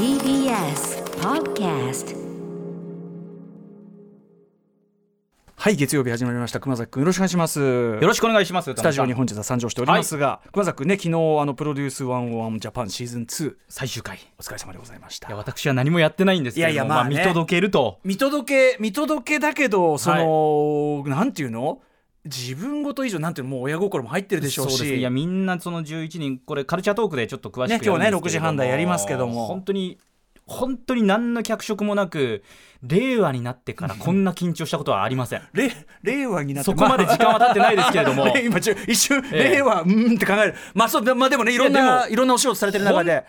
TBS Podcast はい月曜日始まりました。熊崎君よろしくお願いします。よろしくお願いします。スタジオに本日は参上しておりますが、熊崎君ね昨日あのプロデュース101ジャパンシーズン2最終回。いお疲れ様でございました。や私は何もやってないんですけれども、いやいやまあね。見届けると。見届け見届けだけどその、なんていうの？自分ごと以上なんていうのもう親心も入ってるでしょうし。いやみんなその11人これカルチャートークでちょっと詳しくね今日ねれども。6時半台やりますけども。本当に本当に何の脚色もなく令和になってから こんな緊張したことはありません。れ令和になってそこまで時間は経ってないですけれども。ま あ今一瞬、ええ。令和うーんって考える。まあそうでまあでもねいろんなでいろんなお仕事されてる中で。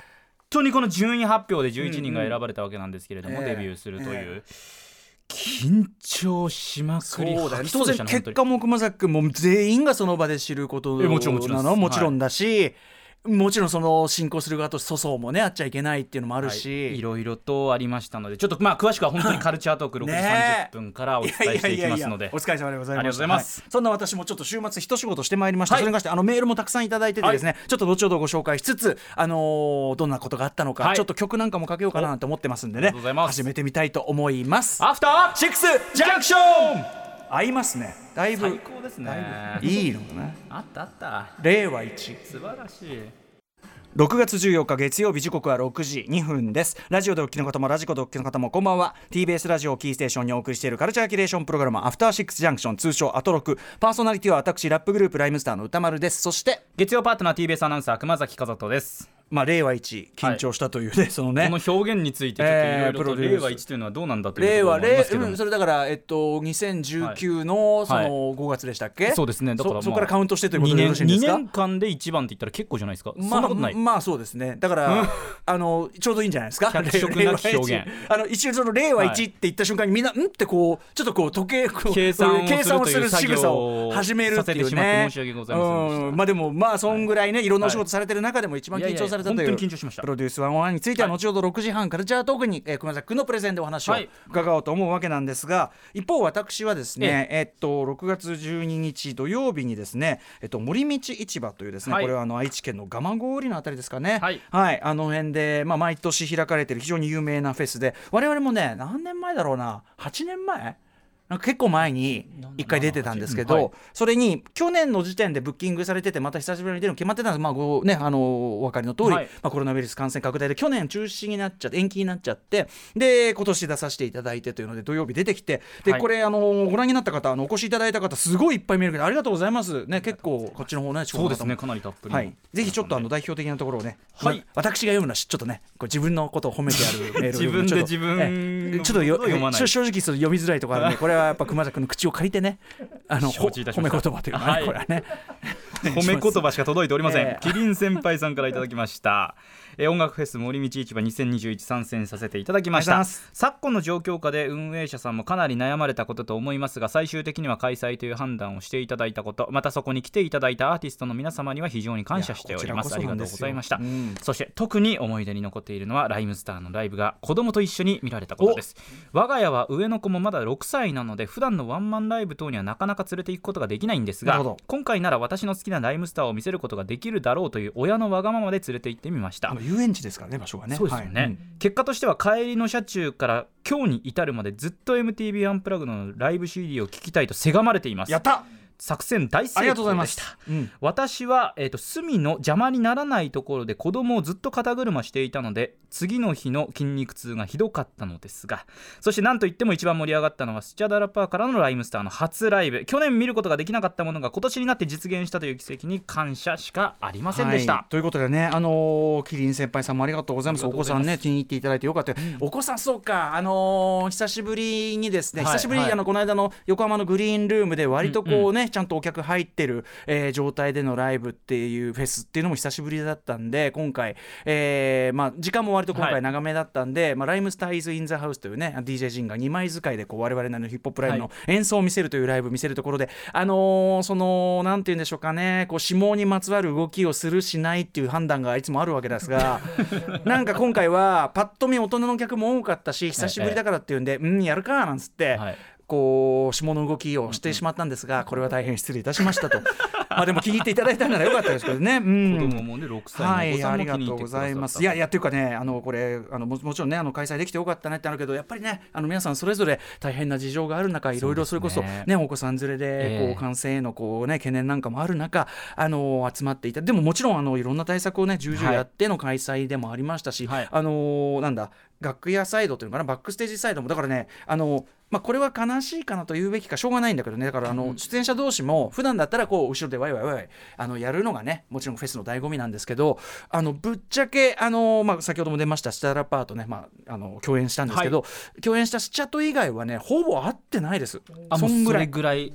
本当にこの順位発表で11人が選ばれたわけなんですけれども、うん。うんデビューするという、え緊張しまくり当然結果も熊崎君も全員がその場で知ることなのもちろんだし、もちろんその進行する側と粗相もねあっちゃいけないっていうのもあるし、はい。いろいろとありましたのでちょっとまあ詳しくは本当にカルチャートーク6時ね30分からお伝えしていきますので。お疲れ様でございます。ありがとうございます。はそんな私もちょっと週末一仕事してまいりました、はい。それに関してあのメールもたくさんいただいててですね、ちょっと後ほどご紹介しつつあのーどんなことがあったのか、はい。ちょっと曲なんかもかけようかななんて思ってますんでね。始めてみたいと思います。アフターシックスジャンクション合いますね。だいぶ。最高ですね。いいのかな。あったあった。令和一。素晴らしい。6月14日月曜日時刻は6時2分です。ラジオでお聞きの方もラジコでお聞きの方もこんばんは。TBS ラジオをキーステーションにお送りしているカルチャーキュレーションプログラムアフターシックスジャンクション通称アトロクパーソナリティは私ラップグループライムスターの歌丸です。そして月曜パートナー TBS アナウンサー熊崎和人ですまあ令和一緊張したというね、そのね。この表現についてちょっといろいろと令和1というのはどうなんだというころもありま令すけども。うんそれだからえっと2019のその5月でしたっけ、そうですね。だからまあそそこからカウントしてということ2でよ年2ろしいんですか？年間で1番って言ったら結構じゃないですか、まあまあそうですね。だから あのちょうどいいんじゃないですか？脚色なき表現。あの一瞬その令和1って言った瞬間にみんな、ん？ってこうちょっとこう時計計算を計算をする仕草を始めるっていうね。まあでもまあそんぐらいねいろんなお仕事されてる中でも一番緊張されたというプロデュース101については後ほど6時半カルチャートークに、えー熊崎君のプレゼンでお話をはい。伺おうと思うわけなんですが一方私はですねえっと6月12日土曜日にですねえっと森道市場というですね、はい。これはあの愛知県の蒲郡のあたりですかね。はい。あの辺で、まあ、毎年開かれている非常に有名なフェスで我々もね何年前だろうな？8年前？なんか結構前に1回出てたんですけど、はい。それに去年の時点でブッキングされててまた久しぶりに出るの決まってたんです、まあごね、あのお分かりの通り、はい。まあ、コロナウイルス感染拡大で去年中止になっちゃって延期になっちゃってで今年出させていただいてというので土曜日出てきてで、はい。これあのご覧になった方あのお越しいただいた方すごいいっぱい見えるけどありがとうございます、ね、結構こっちの方ねそうですねかなりたっぷりはい、ぜひちょっとあの代表的なところをね、はい。ま私が読むのはちょっとね、こう自分のことを褒めてやるメールを 自分で自分ちょっとよことを読まない。正正直読みづらいところあるんで、これはやっぱ熊崎君の口を借りてね、あの褒め言葉というかね、はい。これはね。褒め言葉しか届いておりません、ええ。キリン先輩さんからいただきました、えー音楽フェス森道市場2021参戦させていただきました。昨今の状況下で運営者さんもかなり悩まれたことと思いますが最終的には開催という判断をしていただいたことまたそこに来ていただいたアーティストの皆様には非常に感謝しております。ありがとうございました、うん。そして特に思い出に残っているのはライムスターのライブが子供と一緒に見られたことです。我が家は上の子もまだ6歳なので普段のワンマンライブ等にはなかなか連れて行くことができないんですが今回なら私の好きなライムスターを見せることができるだろうという親のわがままで連れて行ってみました遊園地ですからね、場所がね。そうですよね、はい。うん。結果としては帰りの車中から今日に至るまでずっと MTV アンプラグのライブ CD を聴きたいとせがまれています。やった作戦大成功ですした。うん。私は、えー、と隅の邪魔にならないところで子供をずっと肩車していたので次の日の筋肉痛がひどかったのですがそして何といっても一番盛り上がったのはスチャダラパーからのライムスターの初ライブ。去年見ることができなかったものが今年になって実現したという奇跡に感謝しかありませんでした、はい。ということでね、あのーキリン先輩さんもありがとうございます。あお子さんね、気に入っていただいてよかった。お子さん、そうか、あのー久しぶりにですね、はい。久しぶりに、はい。あのこの間の横浜のグリーンルームで、割とこうね、ちゃんとお客入ってる、えー状態でのライブっていうフェスっていうのも久しぶりだったんで、今回、えーまあ、時間も割と今回はい。長めだったんで、まあ、ライムスターイズ・イン・ザ・ハウスというね、DJ ジンが2枚使いでこう我々のヒップホップライブの演奏を見せるというライブを見せるところで、あのーその、なんて言うんでしょうかね、こう、指紋にまつわる動きをするしないっていう判断がいつもあるわけですが、なんか今回は、パッと見大人の客も多かったし、久しぶりだからっていうんで、うん、やるかなんつって、はいこう下の動きをしてしまったんですが、これは大変失礼いたしましたと。まあでも気に入っていただいたならよかったですけどね、うん、子供もね6歳のお子さんもはい、ありがとうございます。いやいやっていうかねあのこれあのももちろんねあの開催できてよかったねってあるけどやっぱりねあの皆さんそれぞれ大変な事情がある中いろいろそれこそね、ね、お子さん連れでこう感染へのこうね懸念なんかもある中あの集まっていた。でももちろんあのいろんな対策をね重々やっての開催でもありましたし、はい、あのなんだ楽屋サイドというのかな？バックステージサイドも。だからねあのまあ、これは悲しいかなと言うべきかしょうがないんだけどね。だからあの出演者同士も普段だったらこう後ろでワイワイワイワイあのやるのがねもちろんフェスの醍醐味なんですけどあのぶっちゃけあの、まあ、先ほども出ましたスターラッパーとね、まあ、あの共演したんですけど、はい、共演したスチャット以外はねほぼ会ってないです。そんぐらい。ぐらい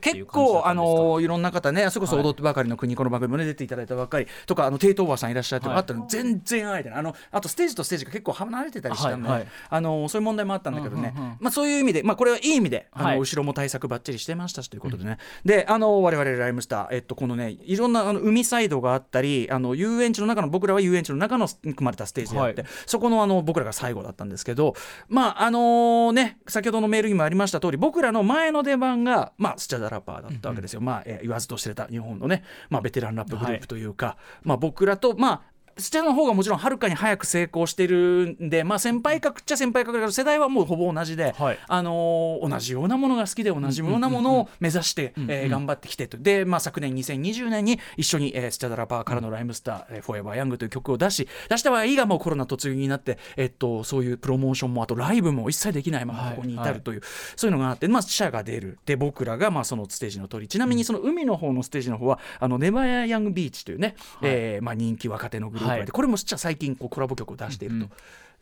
結構あのいろんな方ねそれこそ踊ってばかりの国この番組もね出ていただいたばかりとかあのテイトーバーさんいらっしゃってあったの全然会えてない。あのあとステージとステージが結構離れてたりしたんで、はいはい、あのそういう問題もあったんだけどね、うんうんうん、まあ、そういう意味で、まあ、これはいい意味であの、はい、後ろも対策ばっちりしてましたしということでね、うん、であの我々ライムスター、えっと、このねいろんなあの海サイドがあったりあの遊園地の中の僕らは遊園地の中の組まれたステージであって、はい、そこのあの僕らが最後だったんですけどまああのね先ほどのメールにもありました通り僕らの前の出番が、まあ、スチャダラパーだったわけですよ、うんうん、まあ、えー、言わずと知れた日本のね、まあ、ベテランラップグループというか、はい、まあ、僕らと、まあ、スチャの方がもちろんはるかに早く成功してるんで、まあ、先輩格っちゃ先輩格だけど世代はもうほぼ同じで、はい、あのー、同じようなものが好きで同じようなものを目指して、え頑張ってきてと。で、まあ、昨年2020年に一緒に、えー、スチャダラパーからの「ライムスター、えー、フォーエバーヤング」という曲を出し出したはいいがもうコロナ突入になって、えっと、そういうプロモーションもあとライブも一切できないままここに至るという、はいはい、そういうのがあって、まあ、死者が出る。で僕らがまあそのステージの通り。ちなみにその海の方のステージの方はあのネバヤヤングビーチというね、はい、えー、まあ、人気若手のグループで、はい、これもスチャ最近こうコラボ曲を出していると、うん。うん、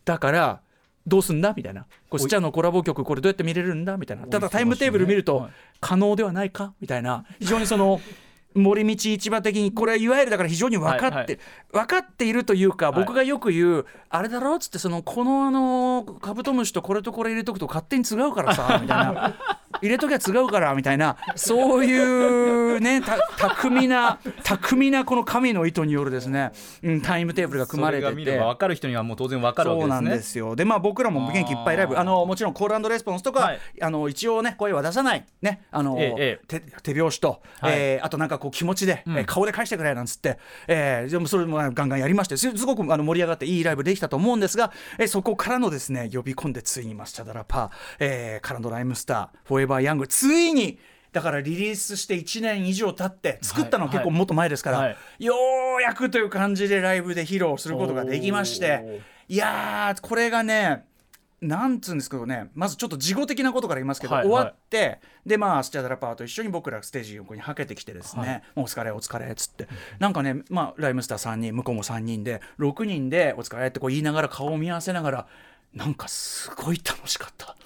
だからどうすんだみたいな。こスチャのコラボ曲これどうやって見れるんだみたいな。ただタイムテーブル見ると可能ではないかみたいな。非常にその森道市場的にこれはいわゆるだから非常に分かって、分かっているというか、僕がよく言う、あれだろっつってそのこのあのカブトムシとこれとこれ入れとくと勝手に違うからさみたいな入れときゃ違うからみたいなそういうね巧みな巧みなこの神の意図によるですね、うん、タイムテーブルが組まれてて。分かる人にはもう当然分かるわけですね。そうなんですよ。でまあ僕らも元気いっぱいライブあのもちろんコールレスポンスとか、はい、あの一応ね声は出さないねあの、ええ、手手拍子と、はい、えー、あとなんかこう気持ちで、うん、え顔で返してくれなんつって、えー、でもそれもガンガンやりましてすごくあの盛り上がっていいライブできたと思うんですが、えー、そこからのですね呼び込んでついにマスチャダラパー、えー、からのライムスターフォーエバーヤングついにだからリリースして1年以上経って作ったのは結構もっと前ですから、はい。はい、ようやくという感じでライブで披露することができましていやこれがねなんつうんですけどねまずちょっと事後的なことから言いますけど、はい、終わってでまあスチャダラパーと一緒に僕らステージ横にはけてきてですね、はい、お疲れお疲れっつって、うん、なんかねまあライムスター3人向こうも3人で6人でお疲れってこう言いながら顔を見合わせながらなんかすごい楽しかった。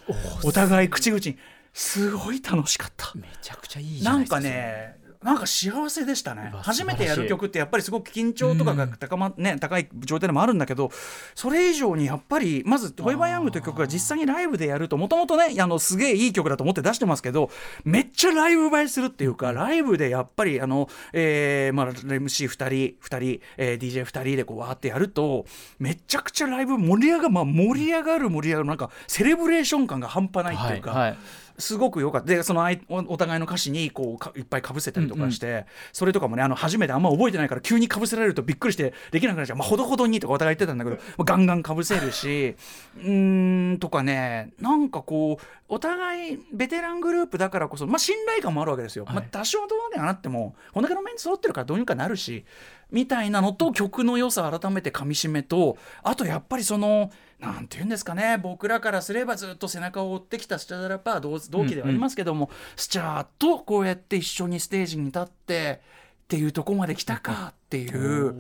お互い口々にすごい楽しかった。めちゃくちゃいいじゃないですか。なんかねなんか幸せでしたね。初めてやる曲ってやっぱりすごく緊張とかが高,、まね、高い状態でもあるんだけどそれ以上にやっぱりまず「トイバーヤング」という曲が実際にライブでやるともともとねあのすげえいい曲だと思って出してますけどめっちゃライブ映えするっていうかライブでやっぱりあの、えーまあ、MC2 人2人、えー、DJ2 人でこうわーってやるとめちゃくちゃライブ盛り上が,、まあ、盛り上がる盛り上がるなんかセレブレーション感が半端ないっていうか。はいはいすごく良かった。でそのお互いの歌詞にこういっぱいかぶせたりとかして、うん。うん、それとかもねあの初めてあんま覚えてないから急にかぶせられるとびっくりしてできなくなっちゃう、まあ、ほどほどにとかお互い言ってたんだけど、ガンガンかぶせるしうんとかねなんかこうお互いベテラングループだからこそ、まあ、信頼感もあるわけですよ、はい、まあ、多少どうにかなってもこんだけのメンツ揃ってるからどうにかなるしみたいなのと曲の良さ改めてかみしめとあとやっぱりそのなんて言うんですかね僕らからすればずっと背中を追ってきたスチャダラパー同同期ではありますけども、うんうん、スチャーとこうやって一緒にステージに立ってっていうとこまで来たかっていう、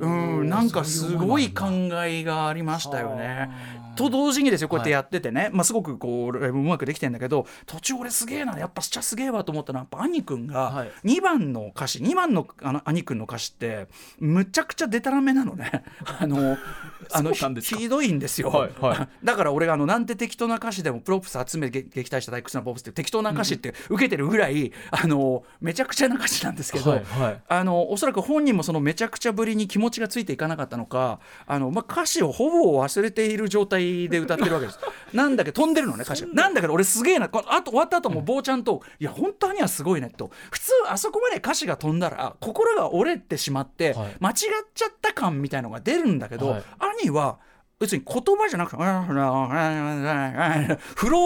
うん、なんかすごい考えがありましたよね。と同時にですよこうやってやっててね、はい、まあ、すごくこううまくできてんだけど途中俺すげえなやっぱしちゃすげえわと思ったのはやっぱ兄くんが2番の歌詞2番のあの兄くんの歌詞ってむちゃくちゃでたらめなのね。あのあのひどいんですよ、はいはい。だから俺があのなんて適当な歌詞でもプロプス集め撃撃退した大屈なポップスって適当な歌詞って受けてるぐらい、あのめちゃくちゃな歌詞なんですけど、はいはい。あのおそらく本人もそのめちゃくちゃぶりに気持ちがついていかなかったのかあの、まあ、歌詞をほぼ忘れている状態で歌ってるわけです。なんだけど飛んでるのね歌詞がなんだけど俺すげえな。あと終わった後も坊ちゃんと「いや本当にはすごいね」と。普通あそこまで歌詞が飛んだら心が折れてしまって、はい。間違っちゃった感みたいのが出るんだけど、はい。兄は別に言葉じゃなくてフロ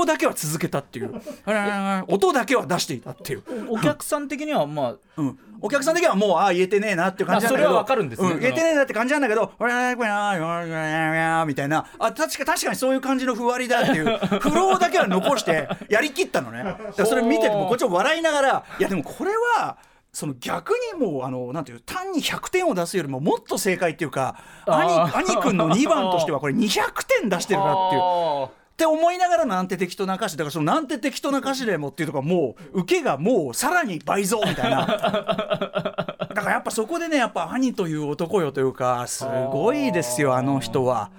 ーだけは続けたっていう。音だけは出していたっていう。お客さん的にはまあうん、お客さん的にはもうああ言えてねえなっていう感じなんだけどあそれはわかるんですねう言えてねえなって感じなんだけど「これこれなみたいなあ確か確かにそういう感じのふわりだっていうフローだけは残してやりきったのねそれ見ててもこっちも笑いながらいやでもこれはその逆にもうあのなんていう単に100点を出すよりももっと正解っていうか兄兄君の2番としてはこれ200点出してるなっていう。あって思いながらなんて適当な歌詞だからそのなんて適当な歌詞でもっていうとこはもう受けがもうさらに倍増みたいな。だからやっぱそこでねやっぱ兄という男よというかすごいですよあの人は。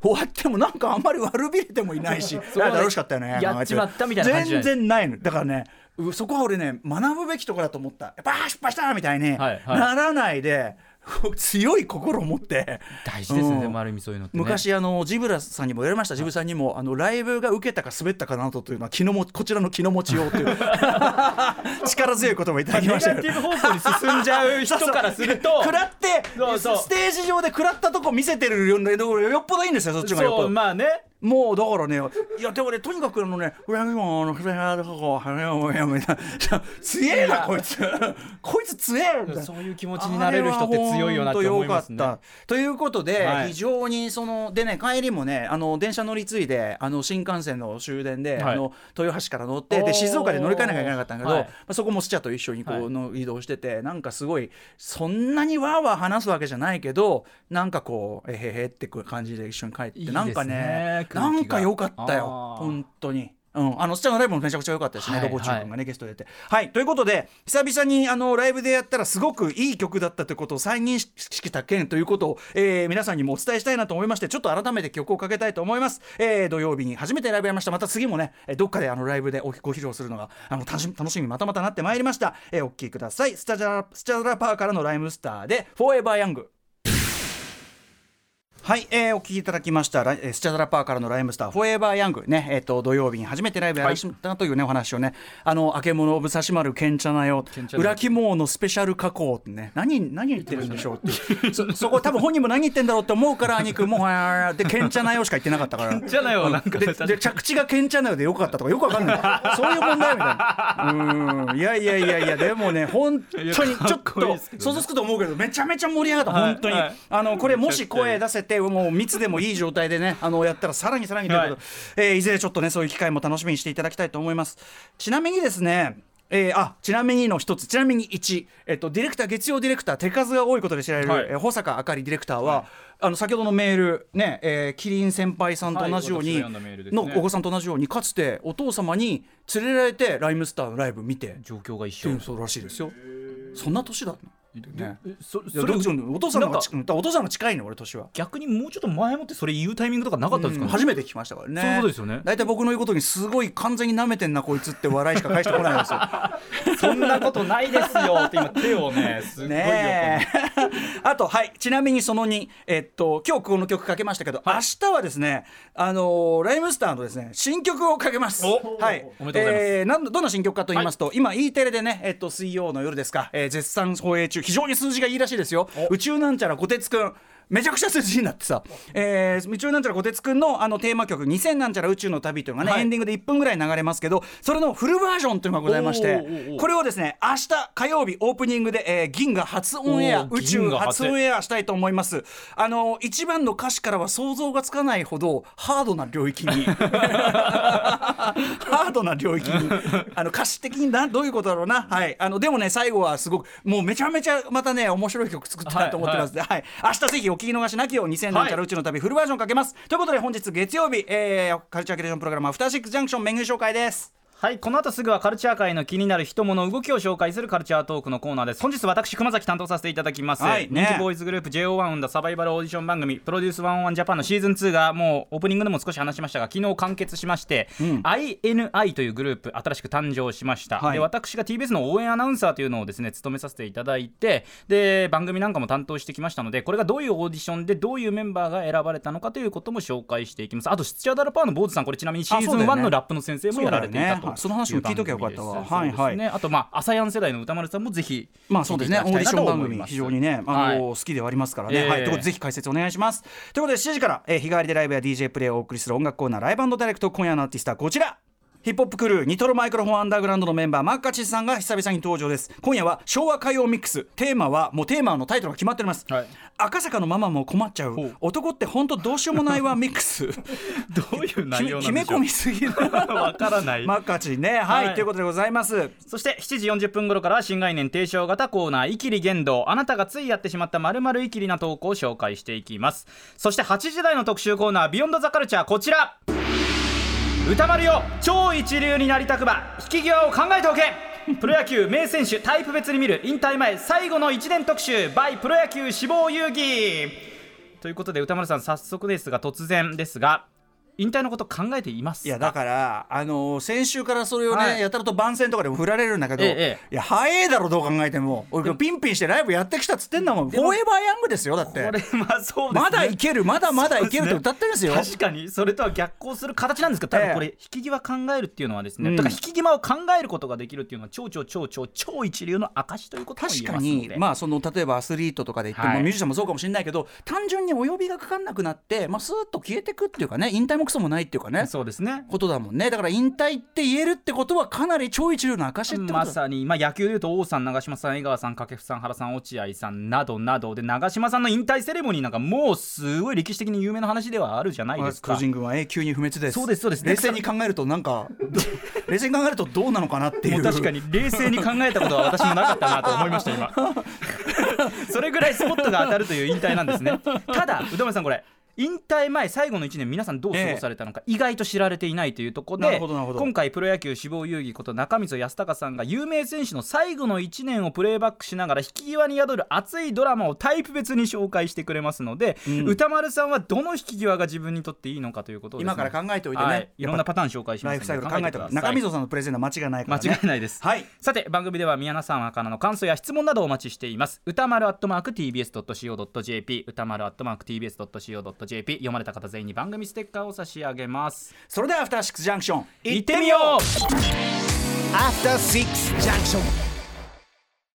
終わってもなんかあんまり悪びれてもいないし 楽しかったよねやっちまったみたいな感じ全然ないのだからねうそこは俺ね学ぶべきところだと思った。やっぱ失敗したみたいにはいはい。ならないで、強い心を持って。大事ですね、うん。でもある意味そういうのって、ね、昔あのジブラさんにも言われました。ジブさんにもあのライブが受けたか滑ったかなどというのは気のもこちらの気の持ちようという。力強い言葉いただきネましたよ。ガティブ方向に進んじゃう人からすると。食ら ってステージ上で食らったとこ見せてるよよっぽどいいんですよそっちがよっぽど。まあねもうだからねいやでもねとにかくあのね「フラミモのフラミモはやもやみた。いな強えなこいつ。こいつ強えみたいなそういう気持ちになれる人って強いよなって思いますね。ということで、はい。非常にそのでね帰りもねあの電車乗り継いであの新幹線の終電で、はい。あの豊橋から乗ってで静岡で乗り換えなきゃいけなかったんだけど、はい。まあ、そこもスチャと一緒にこう、はい。の移動しててなんかすごいそんなにわーわー話すわけじゃないけどなんかこうえへへってく感じで一緒に帰ってなんかねなんか良かったよ本当に。うん、あのスチャのライブもめちゃくちゃ良かったですね、はいロボチュー君がね、ゲストで出て。はい。ということで久々にあのライブでやったらすごくいい曲だったということを再認識した件ということを、えー皆さんにもお伝えしたいなと思いましてちょっと改めて曲をかけたいと思います、えー土曜日に初めてライブやりました。また次もねえーどっかであのライブでおご披露するのがあの楽しみ楽しみにまたまたなってまいりました、えーお聴きください。スタジャスチャラパーからのライムスターで「フォーエバーヤング」はい、えーお聞きいただきましたスチャダラパーからのライムスターフォーエバーヤングねえっ、と土曜日に初めてライブやらせたというね、お話をねあのあけもの武蔵丸けんちゃなよ裏肝のスペシャル加工ってね何何言ってるんでしょうっていう。そそこ多分本人も何言ってんだろうって思うから兄君もはーでけんちゃなよしか言ってなかったから。じゃないよなんかでで着地がけんちゃなよでよかったとかよくわかんない。そういう問題みたいな。うん。いやいやいやいやでもね本当にちょっと想像つくと思うけどめちゃめちゃ盛り上がった、はい。本当に、はい。あのこれもし声出せてもう密でもいい状態でね あのやったらさらにさらにということ。で、えーいずれちょっとねそういう機会も楽しみにしていただきたいと思います。ちなみにですねえーあちなみにの一つ。ちなみに1、えっと、ディレクター月曜ディレクター手数が多いことで知られる、はい。えー保坂あかりディレクターは、あの先ほどのメールね、えー、キリン先輩さんと同じように、はいね。のお子さんと同じようにかつてお父様に連れられてライムスターのライブ見て状況が一緒。そうらしいですよ。そんな年だったの？ね。えそそれお父さんがお父さんの近いの俺年は。逆にもうちょっと前もってそれ言うタイミングとかなかったんですかね、うん初めて聞きましたからね。そういうことですよね。大体僕の言うことにすごい完全に舐めてんなこいつって笑いしか返してこないんですよ。そんなことないですよって今手をねすっごいよねえ。あとはい。ちなみにその2えっと今日この曲かけましたけど、明日はですねあのーライムスターのですね新曲をかけます。おはい。おめでとうございます。えーなんどんな新曲かと言いますと、今 E テレでねえっと水曜の夜ですか、えー絶賛放映中非常に数字がいいらしいですよ。宇宙なんちゃらこてつくんめちゃくちゃ数字になってさ、えー、宇宙なんちゃらこてつくんのあのテーマ曲「2000なんちゃら宇宙の旅」というのがね、はい。エンディングで1分ぐらい流れますけどそれのフルバージョンというのがございましてこれをですね明日火曜日オープニングで、えー銀河初オンエア宇宙初初。オンエアしたいと思います。あの一番の歌詞からは想像がつかないほどハードな領域に。ハードな領域にあの歌詞的になどういうことだろうな。はい。あのでもね最後はすごくもうめちゃめちゃまたね面白い曲作ったなと思ってます。ので、はい明日ぜひお聞き逃しなきよう2000なんちゃら宇宙の旅フルバージョンかけます、ということで本日月曜日、えー、カルチャーキュレーションプログラムアフターシックスジャンクションメニュー紹介ですはいこの後すぐはカルチャー界の気になる人物動きを紹介するカルチャートークのコーナーです。本日私熊崎担当させていただきます、はいね。人気ボーイズグループ JO1 生んだサバイバルオーディション番組 PRODUCE 101 JAPAN のシーズン2がもうオープニングでも少し話しましたが昨日完結しまして、INI というグループ新しく誕生しました、はいで私が TBS の応援アナウンサーというのをですね務めさせていただいてで番組なんかも担当してきましたのでこれがどういうオーディションでどういうメンバーが選ばれたのかということも紹介していきます。あとスチャダラパーの坊主さんこれちなみにシーズン1あそうだよねのラップの先生もやられていたとその話も聞いときゃよかったわ。はいはい。あとまあ朝やん世代の歌丸さんもぜひまあそうですね、オーディション番組、非常にね、あのはい。好きではありますからね。ええ。はい、ということで、ぜひ解説お願いします。ということで、7時から、えー日替わりでライブや DJ プレイをお送りする音楽コーナー、ライブダイレクト、今夜のアーティストはこちら。ヒップホップクルーニトロマイクロフォンアンダーグラウンドのメンバーマッカチさんが久々に登場です。今夜は昭和歌謡ミックス。テーマはもうテーマのタイトルが決まっております、はい。赤坂のママも困っちゃう。男って本当どうしようもないわミックス。どういう内容なんでしょう？決め込みすぎる。わからない。マッカチね。はい、はい。ということでございます。そして7時40分頃からは新概念提唱型コーナー「イキリ言動」あなたがついやってしまったまるイキリな投稿を紹介していきます。そして8時台の特集コーナー「ビヨンドザカルチャーこちら歌丸よ超一流になりたくば引き際を考えておけ。プロ野球名選手タイプ別に見る引退前最後の1年特集 by プロ野球志望遊戯。ということで歌丸さん早速ですが突然ですが引退のこと考えていますか？いやだから、あのー先週からそれをね、はい。やたらと番宣とかでも振られるんだけど、ええええ。いや早いだろどう考えても。俺ピンピンしてライブやってきたっつってんだもん。フォーエバーヤングですよだって。これまあそうですね。まだいけるまだまだいけるってそう歌ってるんですよ。確かにそれとは逆行する形なんですけど多分これえ引き際考えるっていうのはですね、うん。だから引き際を考えることができるっていうのは超超超超超一流の証ということ確かに。まあその例えばアスリートとかで言っても、はい。ミュージシャンもそうかもしれないけど単純にお呼びがかかんなくなって、まあ、スーッと消えてくっていうかね引退もクソもないっていうかね。そうですね。ことだもんね。だから引退って言えるってことはかなり超一流の証ってことだ、まさに、まあ、野球でいうと王さん長嶋さん江川さん掛布さん原さん落合さんなどなどで長嶋さんの引退セレモニーなんかもうすごい歴史的に有名な話ではあるじゃないですか。巨人軍は永久に不滅ですそうです。そうです。冷静に考えるとなんか冷静に考えるとどうなのかなっていう。確かに冷静に考えたことは私もなかったなと思いました今。それぐらいスポットが当たるという引退なんですね。ただ宇多丸さんこれ引退前最後の1年皆さんどう過ごされたのか、意外と知られていないというところで今回プロ野球志望遊戯こと中溝康隆さんが有名選手の最後の1年をプレーバックしながら引き際に宿る熱いドラマをタイプ別に紹介してくれますので、うん。歌丸さんはどの引き際が自分にとっていいのかということをね今から考えておいてね、はい、いろんなパターン紹介しますので考えてく。ださい中溝さんのプレゼンは間違いないからね間違いないですはい。さて番組では宮野さんからの感想や質問などをお待ちしています。歌丸アットマーク TBS.CO.JP 歌丸アットマーク TBS.CO.JP 読まれた方全員に番組ステッカーを差し上げます。それではアフターシックスジャンクション行ってみよう。After Six Junction